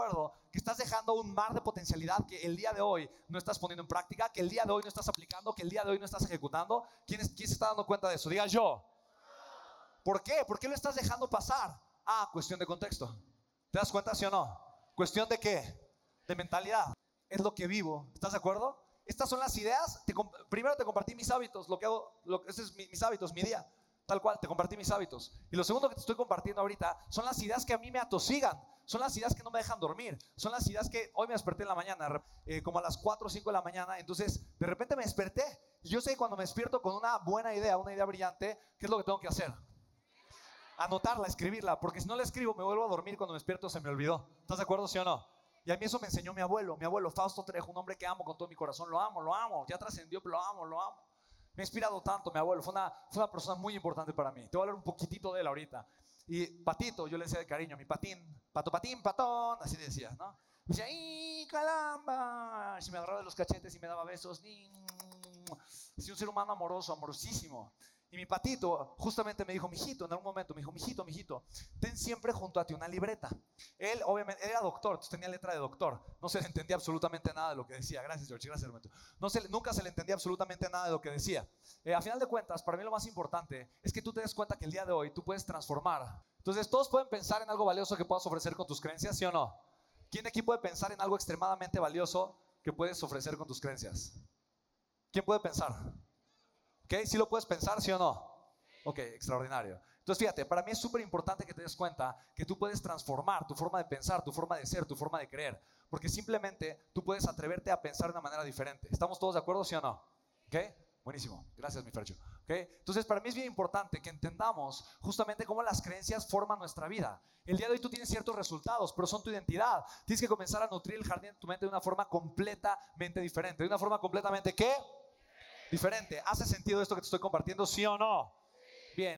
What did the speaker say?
acuerdo que estás dejando un mar de potencialidad que el día de hoy no estás poniendo en práctica, que el día de hoy no estás aplicando, que el día de hoy no estás ejecutando? ¿Quién, quién se está dando cuenta de eso? Diga yo. ¿Por qué? ¿Por qué lo estás dejando pasar? Ah, cuestión de contexto. ¿Te das cuenta, sí o no? ¿Cuestión de qué? De mentalidad. Es lo que vivo. ¿Estás de acuerdo? Estas son las ideas. primero te compartí mis hábitos, lo que hago, lo, ese es mis hábitos, mi día. Tal cual, te compartí mis hábitos. Y lo segundo que te estoy compartiendo ahorita son las ideas que a mí me atosigan. Son las ideas que no me dejan dormir. Son las ideas que hoy me desperté en la mañana, eh, como a las 4 o 5 de la mañana. Entonces, de repente me desperté. Yo sé que cuando me despierto con una buena idea, una idea brillante, ¿qué es lo que tengo que hacer? Anotarla, escribirla. Porque si no la escribo, me vuelvo a dormir cuando me despierto, se me olvidó. ¿Estás de acuerdo, sí o no? Y a mí eso me enseñó mi abuelo. Mi abuelo Fausto Trejo, un hombre que amo con todo mi corazón. Lo amo, lo amo. Ya trascendió, pero lo amo, lo amo. Me ha inspirado tanto mi abuelo, fue una, fue una persona muy importante para mí. Te voy a hablar un poquitito de él ahorita. Y Patito, yo le decía de cariño, mi patín, pato, patín, patón, así decía, ¿no? Decía, ¡y calamba! Y me agarraba de los cachetes y me daba besos. Sí, un ser humano amoroso, amorosísimo. Y mi patito justamente me dijo, mijito, en algún momento, me dijo, mijito, mijito, ten siempre junto a ti una libreta. Él, obviamente, era doctor, tenía letra de doctor. No se le entendía absolutamente nada de lo que decía. Gracias, George, gracias, hermano. No se, nunca se le entendía absolutamente nada de lo que decía. Eh, a final de cuentas, para mí lo más importante es que tú te des cuenta que el día de hoy tú puedes transformar. Entonces, todos pueden pensar en algo valioso que puedas ofrecer con tus creencias, ¿sí o no? ¿Quién de aquí puede pensar en algo extremadamente valioso que puedes ofrecer con tus creencias? ¿Quién puede pensar? ¿Ok? ¿Sí lo puedes pensar, sí o no? Ok, extraordinario. Entonces fíjate, para mí es súper importante que te des cuenta que tú puedes transformar tu forma de pensar, tu forma de ser, tu forma de creer. Porque simplemente tú puedes atreverte a pensar de una manera diferente. ¿Estamos todos de acuerdo, sí o no? ¿Ok? Buenísimo. Gracias, mi Fercho. ¿Ok? Entonces, para mí es bien importante que entendamos justamente cómo las creencias forman nuestra vida. El día de hoy tú tienes ciertos resultados, pero son tu identidad. Tienes que comenzar a nutrir el jardín de tu mente de una forma completamente diferente. De una forma completamente, ¿qué? Diferente. ¿Hace sentido esto que te estoy compartiendo? ¿Sí o no?